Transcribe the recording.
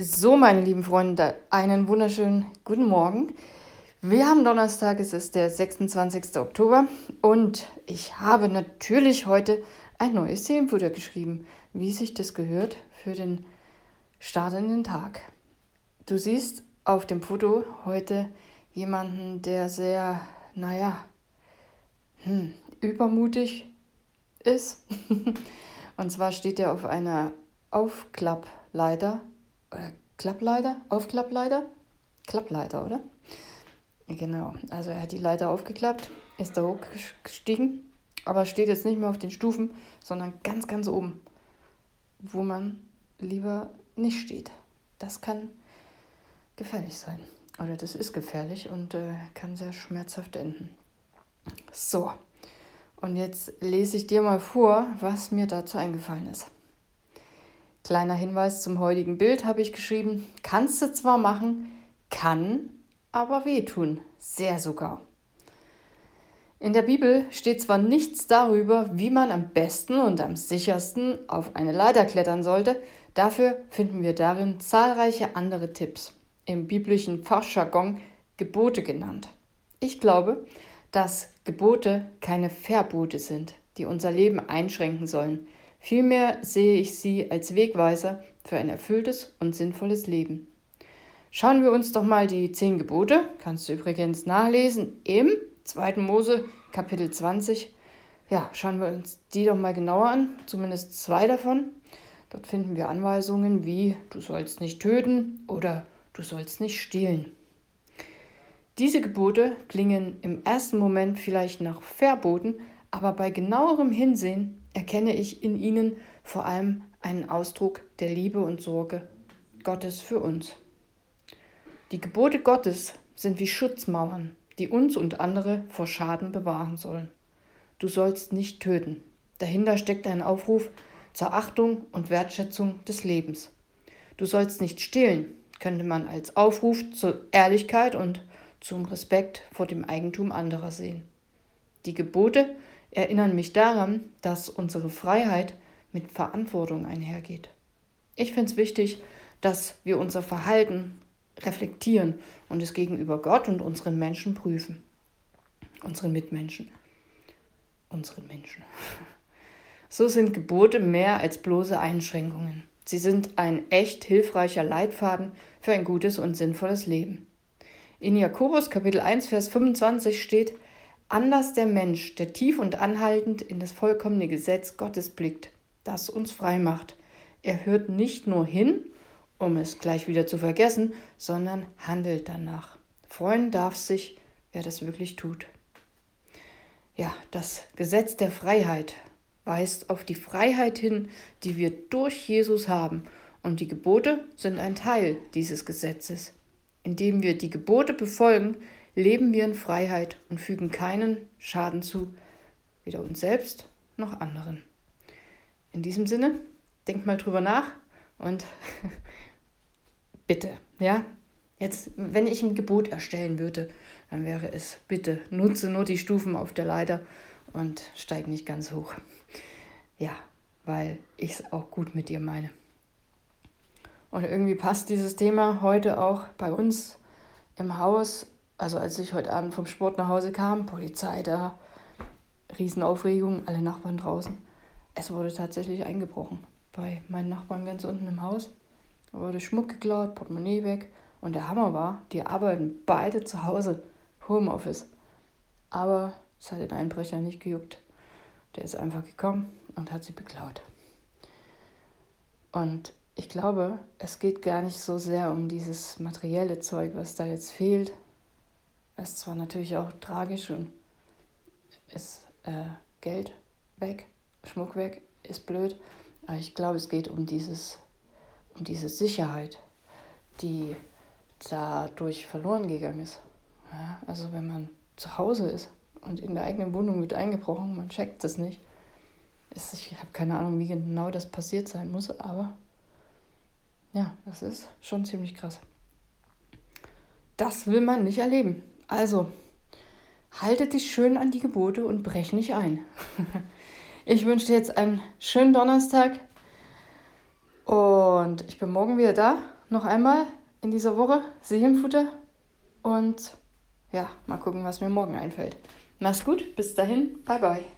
So, meine lieben Freunde, einen wunderschönen guten Morgen. Wir haben Donnerstag, es ist der 26. Oktober und ich habe natürlich heute ein neues Themenfutter geschrieben, wie sich das gehört für den Start in den Tag. Du siehst auf dem Foto heute jemanden, der sehr, naja, hm, übermutig ist. und zwar steht er auf einer Aufklappleiter oder Klappleiter, Aufklappleiter, Klappleiter, oder? Genau, also er hat die Leiter aufgeklappt, ist da hochgestiegen, aber steht jetzt nicht mehr auf den Stufen, sondern ganz, ganz oben, wo man lieber nicht steht. Das kann gefährlich sein. Oder das ist gefährlich und äh, kann sehr schmerzhaft enden. So, und jetzt lese ich dir mal vor, was mir dazu eingefallen ist. Kleiner Hinweis zum heutigen Bild habe ich geschrieben, kannst du zwar machen, kann aber wehtun, sehr sogar. In der Bibel steht zwar nichts darüber, wie man am besten und am sichersten auf eine Leiter klettern sollte, dafür finden wir darin zahlreiche andere Tipps, im biblischen Fachjargon Gebote genannt. Ich glaube, dass Gebote keine Verbote sind, die unser Leben einschränken sollen, Vielmehr sehe ich sie als Wegweiser für ein erfülltes und sinnvolles Leben. Schauen wir uns doch mal die zehn Gebote, kannst du übrigens nachlesen, im 2. Mose Kapitel 20. Ja, schauen wir uns die doch mal genauer an, zumindest zwei davon. Dort finden wir Anweisungen wie du sollst nicht töten oder du sollst nicht stehlen. Diese Gebote klingen im ersten Moment vielleicht nach Verboten, aber bei genauerem Hinsehen erkenne ich in ihnen vor allem einen Ausdruck der Liebe und Sorge Gottes für uns. Die Gebote Gottes sind wie Schutzmauern, die uns und andere vor Schaden bewahren sollen. Du sollst nicht töten. Dahinter steckt ein Aufruf zur Achtung und Wertschätzung des Lebens. Du sollst nicht stehlen, könnte man als Aufruf zur Ehrlichkeit und zum Respekt vor dem Eigentum anderer sehen. Die Gebote erinnern mich daran, dass unsere Freiheit mit Verantwortung einhergeht. Ich finde es wichtig, dass wir unser Verhalten reflektieren und es gegenüber Gott und unseren Menschen prüfen. Unseren Mitmenschen. Unseren Menschen. So sind Gebote mehr als bloße Einschränkungen. Sie sind ein echt hilfreicher Leitfaden für ein gutes und sinnvolles Leben. In Jakobus Kapitel 1, Vers 25 steht, Anders der Mensch, der tief und anhaltend in das vollkommene Gesetz Gottes blickt, das uns frei macht. Er hört nicht nur hin, um es gleich wieder zu vergessen, sondern handelt danach. Freuen darf sich, wer das wirklich tut. Ja, das Gesetz der Freiheit weist auf die Freiheit hin, die wir durch Jesus haben, und die Gebote sind ein Teil dieses Gesetzes. Indem wir die Gebote befolgen, leben wir in Freiheit und fügen keinen Schaden zu, weder uns selbst noch anderen. In diesem Sinne, denkt mal drüber nach und bitte, ja, jetzt, wenn ich ein Gebot erstellen würde, dann wäre es, bitte nutze nur die Stufen auf der Leiter und steig nicht ganz hoch. Ja, weil ich es auch gut mit dir meine. Und irgendwie passt dieses Thema heute auch bei uns im Haus also als ich heute Abend vom Sport nach Hause kam, Polizei da, Riesenaufregung, alle Nachbarn draußen. Es wurde tatsächlich eingebrochen. Bei meinen Nachbarn ganz unten im Haus. Da wurde Schmuck geklaut, Portemonnaie weg. Und der Hammer war, die arbeiten beide zu Hause, Homeoffice. Aber es hat den Einbrecher nicht gejuckt. Der ist einfach gekommen und hat sie beklaut. Und ich glaube, es geht gar nicht so sehr um dieses materielle Zeug, was da jetzt fehlt, ist zwar natürlich auch tragisch und ist äh, Geld weg, Schmuck weg, ist blöd, aber ich glaube, es geht um dieses, um diese Sicherheit, die dadurch verloren gegangen ist. Ja, also wenn man zu Hause ist und in der eigenen Wohnung wird eingebrochen, man checkt das nicht. Ist, ich habe keine Ahnung, wie genau das passiert sein muss, aber ja, das ist schon ziemlich krass. Das will man nicht erleben. Also, haltet dich schön an die Gebote und brech nicht ein. ich wünsche dir jetzt einen schönen Donnerstag und ich bin morgen wieder da noch einmal in dieser Woche Seelenfutter und ja, mal gucken, was mir morgen einfällt. Mach's gut, bis dahin, bye bye.